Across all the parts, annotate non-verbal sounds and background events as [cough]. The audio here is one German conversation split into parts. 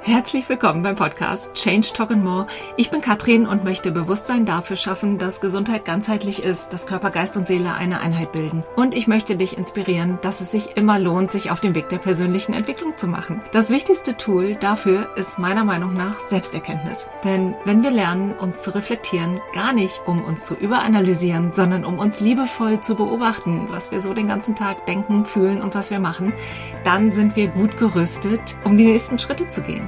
Herzlich willkommen beim Podcast Change Talk and More. Ich bin Katrin und möchte Bewusstsein dafür schaffen, dass Gesundheit ganzheitlich ist, dass Körper, Geist und Seele eine Einheit bilden. Und ich möchte dich inspirieren, dass es sich immer lohnt, sich auf den Weg der persönlichen Entwicklung zu machen. Das wichtigste Tool dafür ist meiner Meinung nach Selbsterkenntnis. Denn wenn wir lernen, uns zu reflektieren, gar nicht um uns zu überanalysieren, sondern um uns liebevoll zu beobachten, was wir so den ganzen Tag denken, fühlen und was wir machen, dann sind wir gut gerüstet, um die nächsten Schritte zu gehen.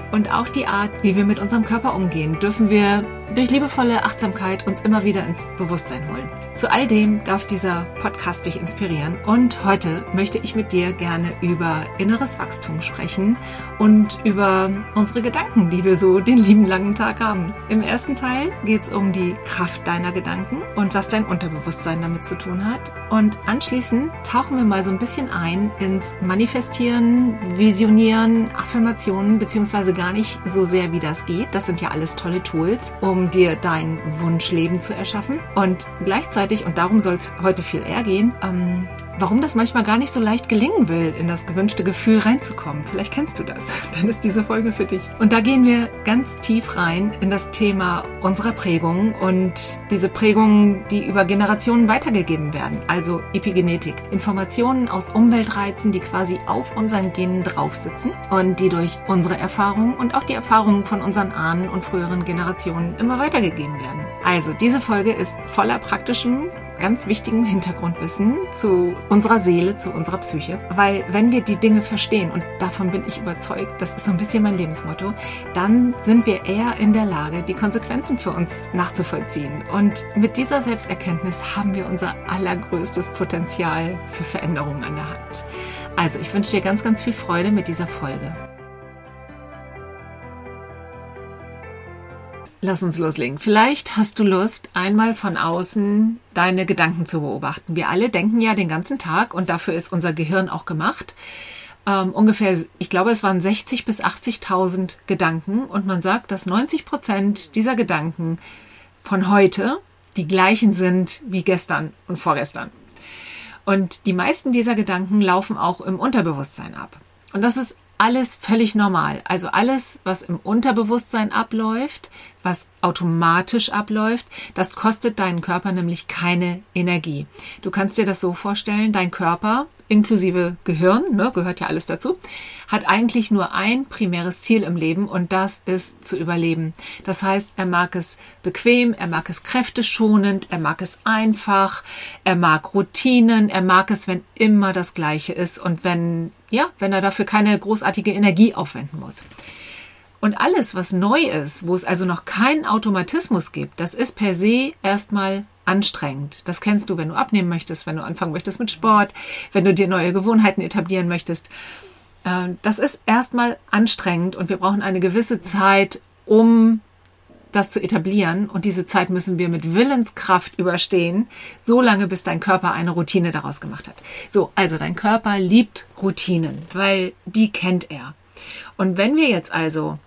Und auch die Art, wie wir mit unserem Körper umgehen, dürfen wir durch liebevolle Achtsamkeit uns immer wieder ins Bewusstsein holen. Zu all dem darf dieser Podcast dich inspirieren und heute möchte ich mit dir gerne über inneres Wachstum sprechen und über unsere Gedanken, die wir so den lieben langen Tag haben. Im ersten Teil geht es um die Kraft deiner Gedanken und was dein Unterbewusstsein damit zu tun hat. Und anschließend tauchen wir mal so ein bisschen ein ins Manifestieren, Visionieren, Affirmationen, beziehungsweise gar nicht so sehr, wie das geht. Das sind ja alles tolle Tools, um dir dein Wunschleben zu erschaffen. Und gleichzeitig, und darum soll es heute viel eher gehen, ähm, warum das manchmal gar nicht so leicht gelingen will, in das gewünschte Gefühl reinzukommen. Vielleicht kennst du das. [laughs] Dann ist diese Folge für dich. Und da gehen wir ganz tief rein in das Thema unserer Prägung und diese Prägungen, die über Generationen weitergegeben werden. Also Epigenetik. Informationen aus Umweltreizen, die quasi auf unseren Genen draufsitzen und die durch unsere Erfahrungen und auch die Erfahrungen von unseren Ahnen und früheren Generationen immer weitergegeben werden. Also diese Folge ist voller praktischem ganz wichtigen Hintergrundwissen zu unserer Seele, zu unserer Psyche. Weil wenn wir die Dinge verstehen, und davon bin ich überzeugt, das ist so ein bisschen mein Lebensmotto, dann sind wir eher in der Lage, die Konsequenzen für uns nachzuvollziehen. Und mit dieser Selbsterkenntnis haben wir unser allergrößtes Potenzial für Veränderungen an der Hand. Also ich wünsche dir ganz, ganz viel Freude mit dieser Folge. Lass uns loslegen. Vielleicht hast du Lust, einmal von außen deine Gedanken zu beobachten. Wir alle denken ja den ganzen Tag und dafür ist unser Gehirn auch gemacht. Ähm, ungefähr, ich glaube, es waren 60 bis 80.000 Gedanken und man sagt, dass 90 Prozent dieser Gedanken von heute die gleichen sind wie gestern und vorgestern. Und die meisten dieser Gedanken laufen auch im Unterbewusstsein ab. Und das ist alles völlig normal. Also alles, was im Unterbewusstsein abläuft, was automatisch abläuft, das kostet deinen Körper nämlich keine Energie. Du kannst dir das so vorstellen, dein Körper inklusive Gehirn, ne, gehört ja alles dazu, hat eigentlich nur ein primäres Ziel im Leben und das ist zu überleben. Das heißt, er mag es bequem, er mag es kräfteschonend, er mag es einfach, er mag Routinen, er mag es, wenn immer das Gleiche ist und wenn, ja, wenn er dafür keine großartige Energie aufwenden muss. Und alles, was neu ist, wo es also noch keinen Automatismus gibt, das ist per se erstmal anstrengend. Das kennst du, wenn du abnehmen möchtest, wenn du anfangen möchtest mit Sport, wenn du dir neue Gewohnheiten etablieren möchtest. Ähm, das ist erstmal anstrengend und wir brauchen eine gewisse Zeit, um das zu etablieren. Und diese Zeit müssen wir mit Willenskraft überstehen, so lange, bis dein Körper eine Routine daraus gemacht hat. So, also dein Körper liebt Routinen, weil die kennt er. Und wenn wir jetzt also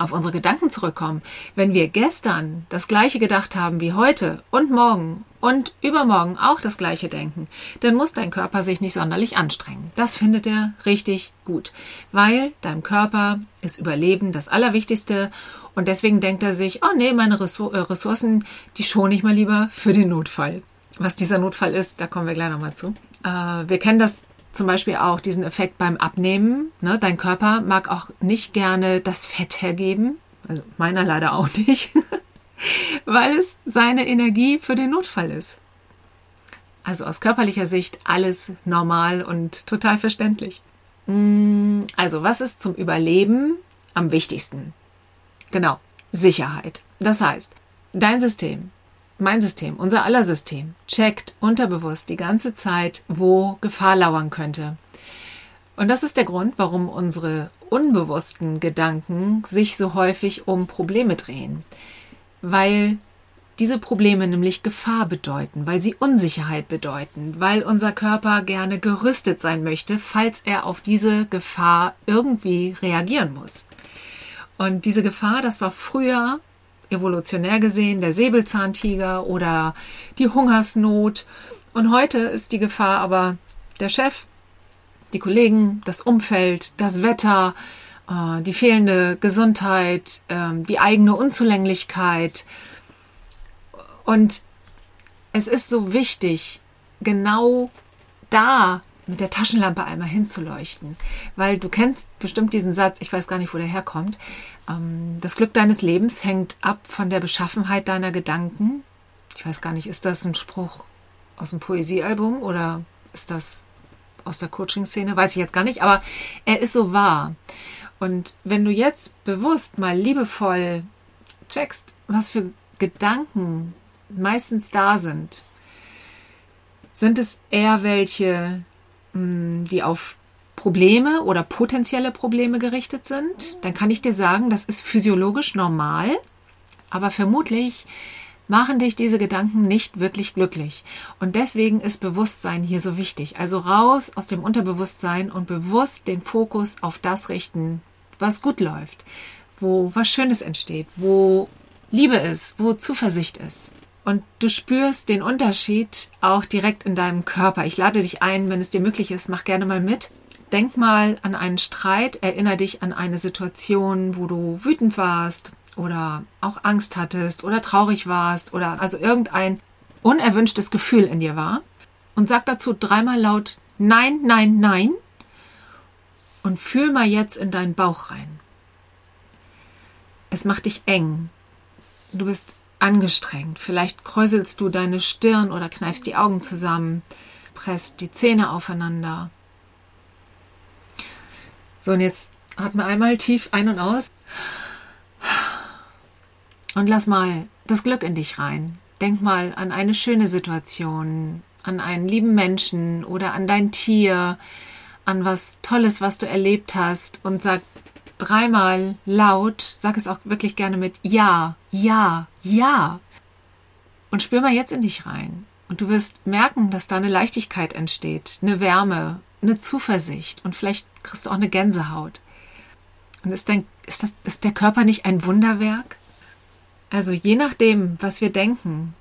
auf unsere Gedanken zurückkommen, wenn wir gestern das gleiche gedacht haben wie heute und morgen und übermorgen auch das gleiche denken, dann muss dein Körper sich nicht sonderlich anstrengen. Das findet er richtig gut, weil deinem Körper ist Überleben das Allerwichtigste und deswegen denkt er sich, oh nee, meine äh, Ressourcen, die schone ich mal lieber für den Notfall. Was dieser Notfall ist, da kommen wir gleich nochmal zu. Äh, wir kennen das zum Beispiel auch diesen Effekt beim Abnehmen. Ne? Dein Körper mag auch nicht gerne das Fett hergeben. Also meiner leider auch nicht. [laughs] weil es seine Energie für den Notfall ist. Also aus körperlicher Sicht alles normal und total verständlich. Mm, also was ist zum Überleben am wichtigsten? Genau, Sicherheit. Das heißt, dein System mein System, unser aller System, checkt unterbewusst die ganze Zeit, wo Gefahr lauern könnte. Und das ist der Grund, warum unsere unbewussten Gedanken sich so häufig um Probleme drehen. Weil diese Probleme nämlich Gefahr bedeuten, weil sie Unsicherheit bedeuten, weil unser Körper gerne gerüstet sein möchte, falls er auf diese Gefahr irgendwie reagieren muss. Und diese Gefahr, das war früher evolutionär gesehen der Säbelzahntiger oder die Hungersnot. Und heute ist die Gefahr aber der Chef, die Kollegen, das Umfeld, das Wetter, äh, die fehlende Gesundheit, ähm, die eigene Unzulänglichkeit. Und es ist so wichtig, genau da mit der Taschenlampe einmal hinzuleuchten. Weil du kennst bestimmt diesen Satz, ich weiß gar nicht, wo der herkommt. Ähm, das Glück deines Lebens hängt ab von der Beschaffenheit deiner Gedanken. Ich weiß gar nicht, ist das ein Spruch aus dem Poesiealbum oder ist das aus der Coaching-Szene? Weiß ich jetzt gar nicht, aber er ist so wahr. Und wenn du jetzt bewusst mal liebevoll checkst, was für Gedanken meistens da sind, sind es eher welche, die auf Probleme oder potenzielle Probleme gerichtet sind, dann kann ich dir sagen, das ist physiologisch normal, aber vermutlich machen dich diese Gedanken nicht wirklich glücklich. Und deswegen ist Bewusstsein hier so wichtig. Also raus aus dem Unterbewusstsein und bewusst den Fokus auf das richten, was gut läuft, wo was Schönes entsteht, wo Liebe ist, wo Zuversicht ist. Und du spürst den Unterschied auch direkt in deinem Körper. Ich lade dich ein, wenn es dir möglich ist, mach gerne mal mit. Denk mal an einen Streit, erinnere dich an eine Situation, wo du wütend warst oder auch Angst hattest oder traurig warst oder also irgendein unerwünschtes Gefühl in dir war. Und sag dazu dreimal laut Nein, nein, nein. Und fühl mal jetzt in deinen Bauch rein. Es macht dich eng. Du bist angestrengt. Vielleicht kräuselst du deine Stirn oder kneifst die Augen zusammen, presst die Zähne aufeinander. So, und jetzt atme einmal tief ein und aus. Und lass mal das Glück in dich rein. Denk mal an eine schöne Situation, an einen lieben Menschen oder an dein Tier, an was Tolles, was du erlebt hast und sag dreimal laut, sag es auch wirklich gerne mit Ja, Ja, Ja. Und spür mal jetzt in dich rein. Und du wirst merken, dass da eine Leichtigkeit entsteht, eine Wärme, eine Zuversicht und vielleicht kriegst du auch eine Gänsehaut. Und ist, dein, ist, das, ist der Körper nicht ein Wunderwerk? Also je nachdem, was wir denken,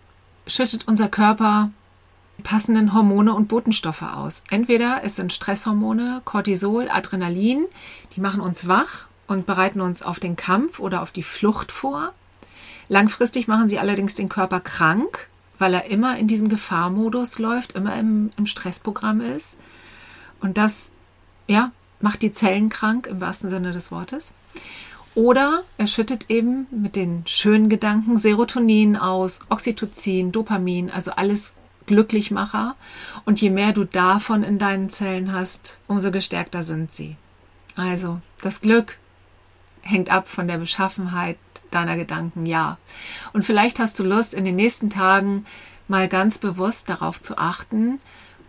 schüttet unser Körper passenden Hormone und Botenstoffe aus. Entweder es sind Stresshormone, Cortisol, Adrenalin, die machen uns wach und bereiten uns auf den Kampf oder auf die Flucht vor. Langfristig machen sie allerdings den Körper krank, weil er immer in diesem Gefahrmodus läuft, immer im, im Stressprogramm ist. Und das, ja, macht die Zellen krank im wahrsten Sinne des Wortes. Oder er schüttet eben mit den schönen Gedanken Serotonin aus, Oxytocin, Dopamin, also alles Glücklichmacher. Und je mehr du davon in deinen Zellen hast, umso gestärkter sind sie. Also das Glück hängt ab von der Beschaffenheit deiner Gedanken, ja. Und vielleicht hast du Lust, in den nächsten Tagen mal ganz bewusst darauf zu achten,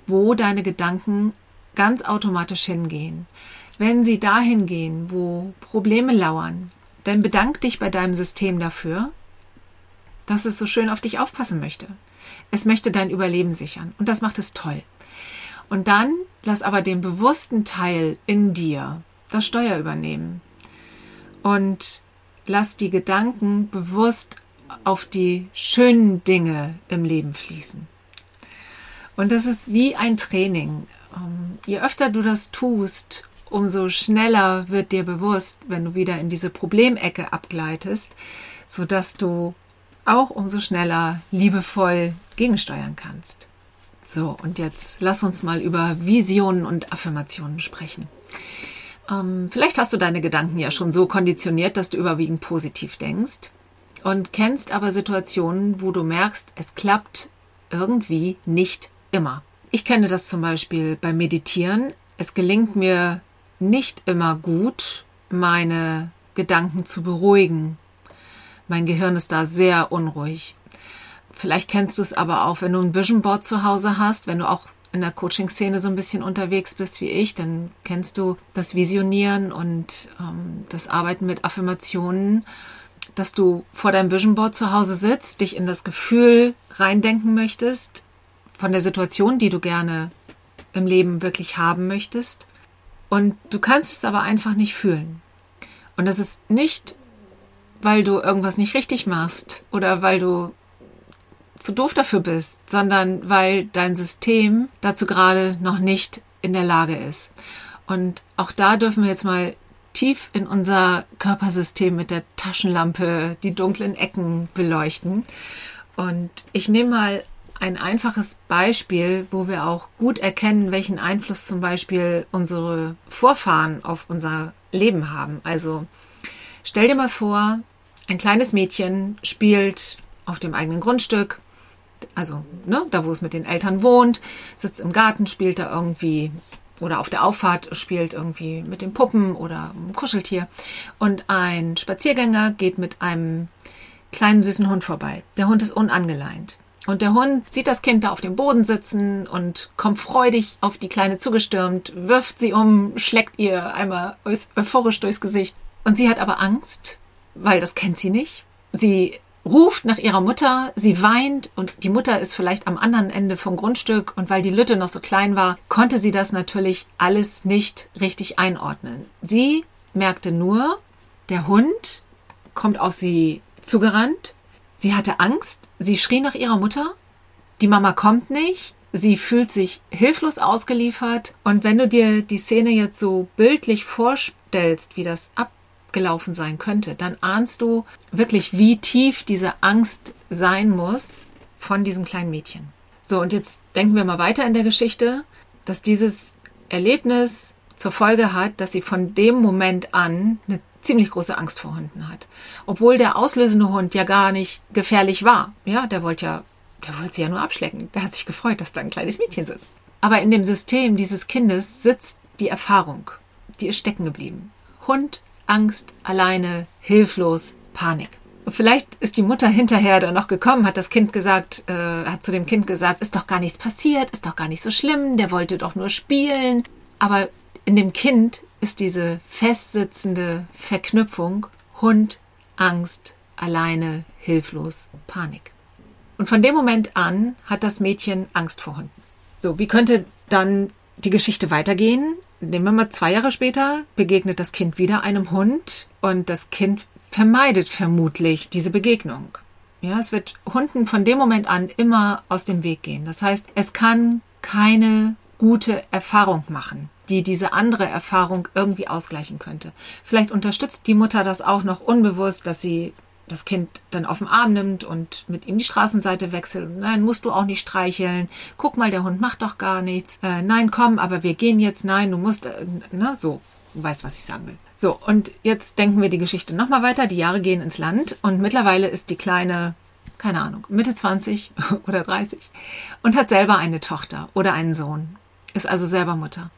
wo deine Gedanken ganz automatisch hingehen. Wenn sie dahin gehen, wo Probleme lauern, dann bedank dich bei deinem System dafür, dass es so schön auf dich aufpassen möchte. Es möchte dein Überleben sichern und das macht es toll. Und dann lass aber den bewussten Teil in dir das Steuer übernehmen und lass die Gedanken bewusst auf die schönen Dinge im Leben fließen. Und das ist wie ein Training. Ähm, je öfter du das tust, umso schneller wird dir bewusst, wenn du wieder in diese Problemecke abgleitest, sodass du auch umso schneller liebevoll gegensteuern kannst. So, und jetzt lass uns mal über Visionen und Affirmationen sprechen. Ähm, vielleicht hast du deine Gedanken ja schon so konditioniert, dass du überwiegend positiv denkst und kennst aber Situationen, wo du merkst, es klappt irgendwie nicht immer. Ich kenne das zum Beispiel beim Meditieren. Es gelingt mir nicht immer gut, meine Gedanken zu beruhigen. Mein Gehirn ist da sehr unruhig. Vielleicht kennst du es aber auch, wenn du ein Vision Board zu Hause hast, wenn du auch in der Coaching-Szene so ein bisschen unterwegs bist wie ich, dann kennst du das Visionieren und ähm, das Arbeiten mit Affirmationen, dass du vor deinem Vision Board zu Hause sitzt, dich in das Gefühl reindenken möchtest von der Situation, die du gerne im Leben wirklich haben möchtest. Und du kannst es aber einfach nicht fühlen. Und das ist nicht, weil du irgendwas nicht richtig machst oder weil du zu doof dafür bist, sondern weil dein System dazu gerade noch nicht in der Lage ist. Und auch da dürfen wir jetzt mal tief in unser Körpersystem mit der Taschenlampe die dunklen Ecken beleuchten. Und ich nehme mal ein einfaches Beispiel, wo wir auch gut erkennen, welchen Einfluss zum Beispiel unsere Vorfahren auf unser Leben haben. Also stell dir mal vor, ein kleines Mädchen spielt auf dem eigenen Grundstück, also ne, da wo es mit den Eltern wohnt, sitzt im Garten, spielt da irgendwie oder auf der Auffahrt spielt irgendwie mit den Puppen oder ein Kuscheltier. Und ein Spaziergänger geht mit einem kleinen süßen Hund vorbei. Der Hund ist unangeleint. Und der Hund sieht das Kind da auf dem Boden sitzen und kommt freudig auf die Kleine zugestürmt, wirft sie um, schlägt ihr einmal euphorisch durchs Gesicht. Und sie hat aber Angst, weil das kennt sie nicht. Sie ruft nach ihrer Mutter, sie weint und die Mutter ist vielleicht am anderen Ende vom Grundstück und weil die Lütte noch so klein war, konnte sie das natürlich alles nicht richtig einordnen. Sie merkte nur, der Hund kommt auf sie zugerannt, sie hatte Angst, sie schrie nach ihrer Mutter, die Mama kommt nicht, sie fühlt sich hilflos ausgeliefert. Und wenn du dir die Szene jetzt so bildlich vorstellst, wie das ab gelaufen sein könnte, dann ahnst du wirklich, wie tief diese Angst sein muss von diesem kleinen Mädchen. So, und jetzt denken wir mal weiter in der Geschichte, dass dieses Erlebnis zur Folge hat, dass sie von dem Moment an eine ziemlich große Angst vor Hunden hat. Obwohl der auslösende Hund ja gar nicht gefährlich war. Ja, der wollte ja, der wollte sie ja nur abschlecken. Der hat sich gefreut, dass da ein kleines Mädchen sitzt. Aber in dem System dieses Kindes sitzt die Erfahrung. Die ist stecken geblieben. Hund Angst, alleine, hilflos, Panik. Und vielleicht ist die Mutter hinterher dann noch gekommen, hat das Kind gesagt, äh, hat zu dem Kind gesagt, ist doch gar nichts passiert, ist doch gar nicht so schlimm, der wollte doch nur spielen. Aber in dem Kind ist diese festsitzende Verknüpfung Hund, Angst, alleine, hilflos, Panik. Und von dem Moment an hat das Mädchen Angst vor Hunden. So, wie könnte dann die Geschichte weitergehen? Nehmen wir mal zwei Jahre später, begegnet das Kind wieder einem Hund und das Kind vermeidet vermutlich diese Begegnung. Ja, es wird Hunden von dem Moment an immer aus dem Weg gehen. Das heißt, es kann keine gute Erfahrung machen, die diese andere Erfahrung irgendwie ausgleichen könnte. Vielleicht unterstützt die Mutter das auch noch unbewusst, dass sie das Kind dann auf den Arm nimmt und mit ihm die Straßenseite wechselt. Nein, musst du auch nicht streicheln. Guck mal, der Hund macht doch gar nichts. Äh, nein, komm, aber wir gehen jetzt. Nein, du musst, äh, na, so. Du weißt, was ich sagen will. So, und jetzt denken wir die Geschichte nochmal weiter. Die Jahre gehen ins Land und mittlerweile ist die Kleine, keine Ahnung, Mitte 20 [laughs] oder 30 und hat selber eine Tochter oder einen Sohn. Ist also selber Mutter.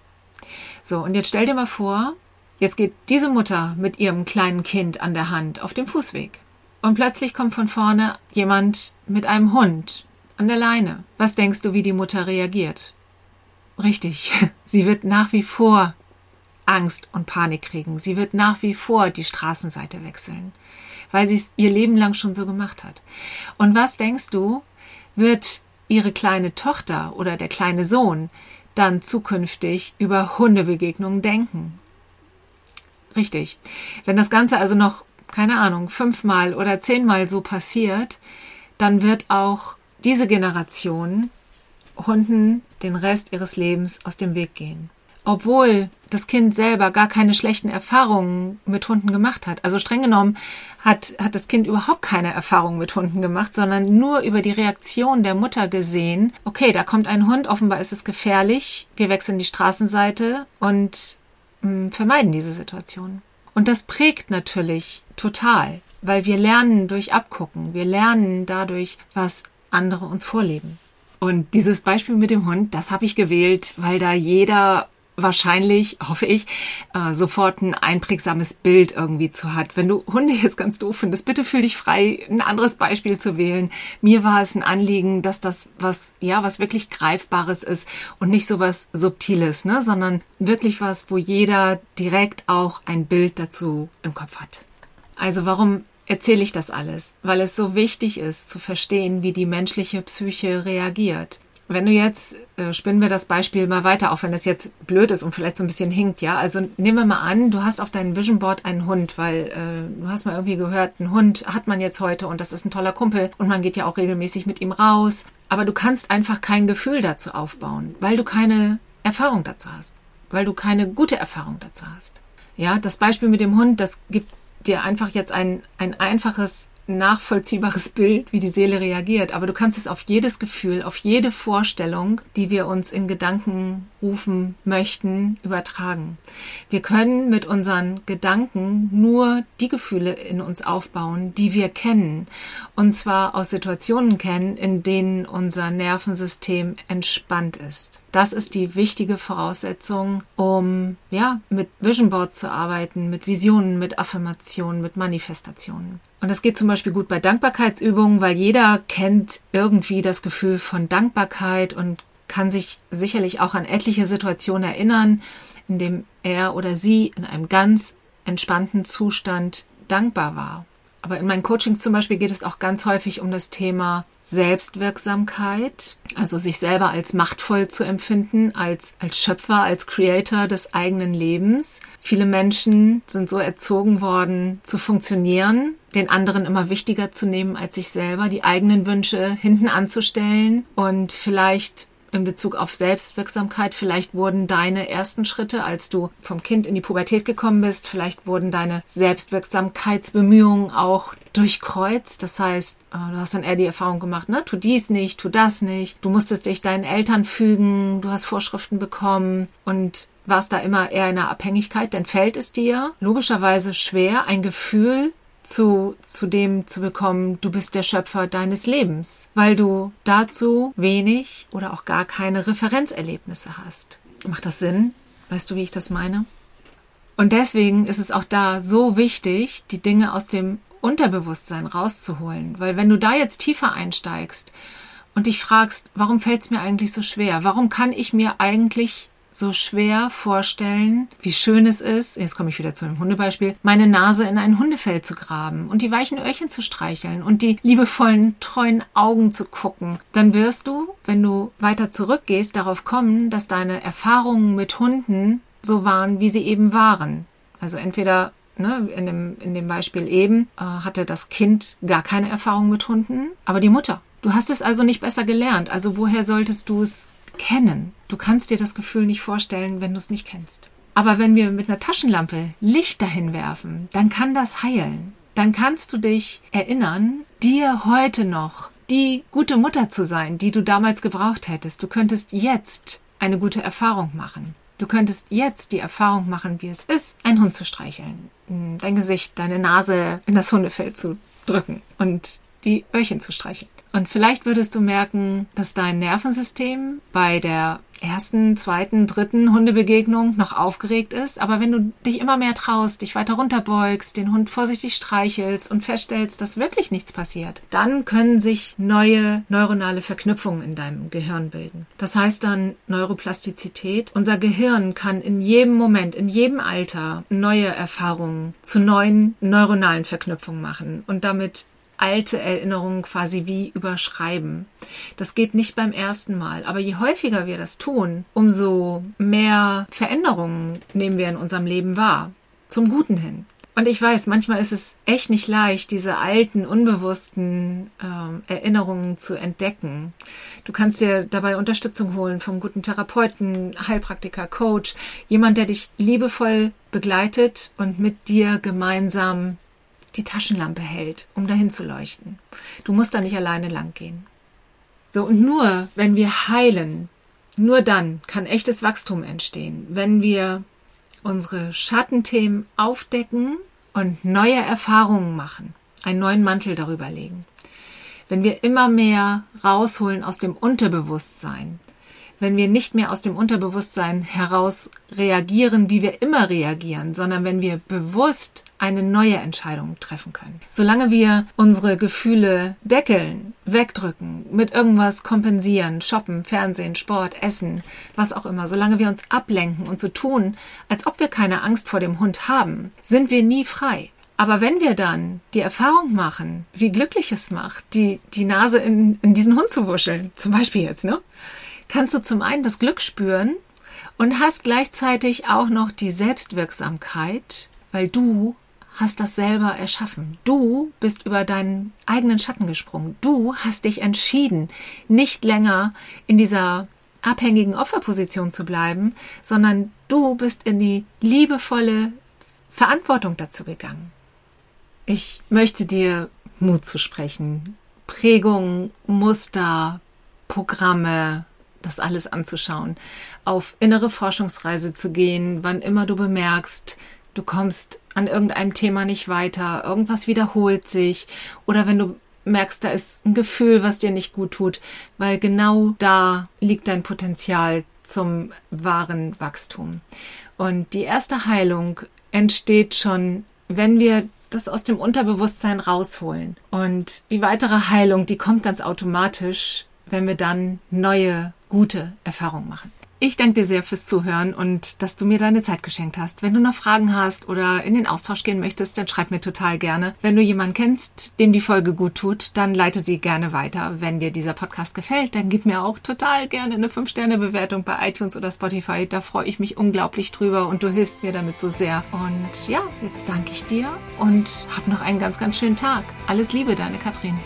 So, und jetzt stell dir mal vor, jetzt geht diese Mutter mit ihrem kleinen Kind an der Hand auf dem Fußweg. Und plötzlich kommt von vorne jemand mit einem Hund an der Leine. Was denkst du, wie die Mutter reagiert? Richtig, [laughs] sie wird nach wie vor Angst und Panik kriegen. Sie wird nach wie vor die Straßenseite wechseln, weil sie es ihr Leben lang schon so gemacht hat. Und was denkst du, wird ihre kleine Tochter oder der kleine Sohn dann zukünftig über Hundebegegnungen denken? Richtig. Wenn das Ganze also noch keine Ahnung, fünfmal oder zehnmal so passiert, dann wird auch diese Generation Hunden den Rest ihres Lebens aus dem Weg gehen. Obwohl das Kind selber gar keine schlechten Erfahrungen mit Hunden gemacht hat. Also streng genommen hat, hat das Kind überhaupt keine Erfahrungen mit Hunden gemacht, sondern nur über die Reaktion der Mutter gesehen, okay, da kommt ein Hund, offenbar ist es gefährlich, wir wechseln die Straßenseite und mh, hm, vermeiden diese Situation. Und das prägt natürlich total, weil wir lernen durch Abgucken. Wir lernen dadurch, was andere uns vorleben. Und dieses Beispiel mit dem Hund, das habe ich gewählt, weil da jeder wahrscheinlich, hoffe ich, äh, sofort ein einprägsames Bild irgendwie zu hat. Wenn du Hunde jetzt ganz doof findest, bitte fühl dich frei, ein anderes Beispiel zu wählen. Mir war es ein Anliegen, dass das was, ja, was wirklich Greifbares ist und nicht so was Subtiles, ne, sondern wirklich was, wo jeder direkt auch ein Bild dazu im Kopf hat. Also warum erzähle ich das alles? Weil es so wichtig ist zu verstehen, wie die menschliche Psyche reagiert wenn du jetzt, äh, spinnen wir das Beispiel mal weiter, auch wenn das jetzt blöd ist und vielleicht so ein bisschen hinkt, ja. Also nehmen wir mal an, du hast auf deinem Vision Board einen Hund, weil äh, du hast mal irgendwie gehört, einen Hund hat man jetzt heute und das ist ein toller Kumpel und man geht ja auch regelmäßig mit ihm raus. Aber du kannst einfach kein Gefühl dazu aufbauen, weil du keine Erfahrung dazu hast, weil du keine gute Erfahrung dazu hast. Ja, das Beispiel mit dem Hund, das gibt dir einfach jetzt ein, ein einfaches nachvollziehbares [laughs] Bild, wie die Seele reagiert, aber du kannst es auf jedes Gefühl, auf jede Vorstellung, die wir uns in Gedanken rufen möchten, übertragen. Wir können mit unseren Gedanken nur die Gefühle in uns aufbauen, die wir kennen, und zwar aus Situationen kennen, in denen unser Nervensystem entspannt ist. Das ist die wichtige Voraussetzung, um ja mit Vision Board zu arbeiten, mit Visionen, mit Affirmationen, mit Manifestationen. Und das geht zum Beispiel gut bei Dankbarkeitsübungen, weil jeder kennt irgendwie das Gefühl von Dankbarkeit und kann sich sicherlich auch an etliche Situationen erinnern, in dem er oder sie in einem ganz entspannten Zustand dankbar war. Aber in meinen Coachings zum Beispiel geht es auch ganz häufig um das Thema Selbstwirksamkeit, also sich selber als machtvoll zu empfinden, als, als Schöpfer, als Creator des eigenen Lebens. Viele Menschen sind so erzogen worden, zu funktionieren, den anderen immer wichtiger zu nehmen als sich selber, die eigenen Wünsche hinten anzustellen und vielleicht in Bezug auf Selbstwirksamkeit. Vielleicht wurden deine ersten Schritte, als du vom Kind in die Pubertät gekommen bist, vielleicht wurden deine Selbstwirksamkeitsbemühungen auch durchkreuzt. Das heißt, äh, du hast dann eher die Erfahrung gemacht, ne, tu dies nicht, tu das nicht. Du musstest dich deinen Eltern fügen, du hast Vorschriften bekommen und warst da immer eher in einer Abhängigkeit, dann fällt es dir logischerweise schwer, ein Gefühl zu, zu dem zu bekommen, du bist der Schöpfer deines Lebens, weil du dazu wenig oder auch gar keine Referenzerlebnisse hast. Macht das Sinn? Weißt du, wie ich das meine? Und deswegen ist es auch da so wichtig, die Dinge aus dem Unterbewusstsein rauszuholen, weil wenn du da jetzt tiefer einsteigst und dich fragst, warum fällt es mir eigentlich so schwer? Warum kann ich mir eigentlich so schwer vorstellen, wie schön es ist, jetzt komme ich wieder zu einem Hundebeispiel, meine Nase in ein Hundefell zu graben und die weichen Öhrchen zu streicheln und die liebevollen, treuen Augen zu gucken. Dann wirst du, wenn du weiter zurückgehst, darauf kommen, dass deine Erfahrungen mit Hunden so waren, wie sie eben waren. Also entweder Ne, in, dem, in dem Beispiel eben äh, hatte das Kind gar keine Erfahrung mit Hunden, aber die Mutter. Du hast es also nicht besser gelernt. Also woher solltest du es kennen. Du kannst dir das Gefühl nicht vorstellen, wenn du es nicht kennst. Aber wenn wir mit einer Taschenlampe Licht dahin werfen, dann kann das heilen. Dann kannst du dich erinnern, dir heute noch die gute Mutter zu sein, die du damals gebraucht hättest. Du könntest jetzt eine gute Erfahrung machen. Du könntest jetzt die Erfahrung machen, wie es ist, einen Hund zu streicheln, dein Gesicht, deine Nase in das Hundefell zu drücken und die Öhrchen zu streicheln. Und vielleicht würdest du merken, dass dein Nervensystem bei der ersten, zweiten, dritten Hundebegegnung noch aufgeregt ist. Aber wenn du dich immer mehr traust, dich weiter runterbeugst, den Hund vorsichtig streichelst und feststellst, dass wirklich nichts passiert, dann können sich neue neuronale Verknüpfungen in deinem Gehirn bilden. Das heißt dann Neuroplastizität. Unser Gehirn kann in jedem Moment, in jedem Alter neue Erfahrungen zu neuen neuronalen Verknüpfungen machen und damit alte Erinnerungen quasi wie überschreiben. Das geht nicht beim ersten Mal, aber je häufiger wir das tun, umso mehr Veränderungen nehmen wir in unserem Leben wahr. Zum Guten hin. Und ich weiß, manchmal ist es echt nicht leicht, diese alten, unbewussten äh, Erinnerungen zu entdecken. Du kannst dir dabei Unterstützung holen vom guten Therapeuten, Heilpraktiker, Coach, jemand, der dich liebevoll begleitet und mit dir gemeinsam die Taschenlampe hält, um dahin zu leuchten. Du musst da nicht alleine lang gehen. So, und nur wenn wir heilen, nur dann kann echtes Wachstum entstehen, wenn wir unsere Schattenthemen aufdecken und neue Erfahrungen machen, einen neuen Mantel darüber legen. Wenn wir immer mehr rausholen aus dem Unterbewusstsein, wenn wir nicht mehr aus dem Unterbewusstsein heraus reagieren, wie wir immer reagieren, sondern wenn wir bewusst eine neue Entscheidung treffen können. Solange wir unsere Gefühle deckeln, wegdrücken, mit irgendwas kompensieren, shoppen, Fernsehen, Sport, Essen, was auch immer, solange wir uns ablenken und so tun, als ob wir keine Angst vor dem Hund haben, sind wir nie frei. Aber wenn wir dann die Erfahrung machen, wie glücklich es macht, die, die Nase in, in diesen Hund zu wuscheln, zum Beispiel jetzt, ne? Kannst du zum einen das Glück spüren und hast gleichzeitig auch noch die Selbstwirksamkeit, weil du hast das selber erschaffen. Du bist über deinen eigenen Schatten gesprungen. Du hast dich entschieden, nicht länger in dieser abhängigen Opferposition zu bleiben, sondern du bist in die liebevolle, Verantwortung dazu gegangen. Ich möchte dir Mut zu sprechen, Prägungen, Muster, Programme, das alles anzuschauen, auf innere Forschungsreise zu gehen, wann immer du bemerkst, du kommst an irgendeinem Thema nicht weiter, irgendwas wiederholt sich oder wenn du merkst, da ist ein Gefühl, was dir nicht gut tut, weil genau da liegt dein Potenzial zum wahren Wachstum. Und die erste Heilung entsteht schon, wenn wir das aus dem Unterbewusstsein rausholen. Und die weitere Heilung, die kommt ganz automatisch, wenn wir dann neue, gute Erfahrungen machen. Ich danke dir sehr fürs Zuhören und dass du mir deine Zeit geschenkt hast. Wenn du noch Fragen hast oder in den Austausch gehen möchtest, dann schreib mir total gerne. Wenn du jemanden kennst, dem die Folge gut tut, dann leite sie gerne weiter. Wenn dir dieser Podcast gefällt, dann gib mir auch total gerne eine 5-Sterne-Bewertung bei iTunes oder Spotify. Da freue ich mich unglaublich drüber und du hilfst mir damit so sehr. Und ja, jetzt danke ich dir und hab noch einen ganz, ganz schönen Tag. Alles Liebe, deine Katrin.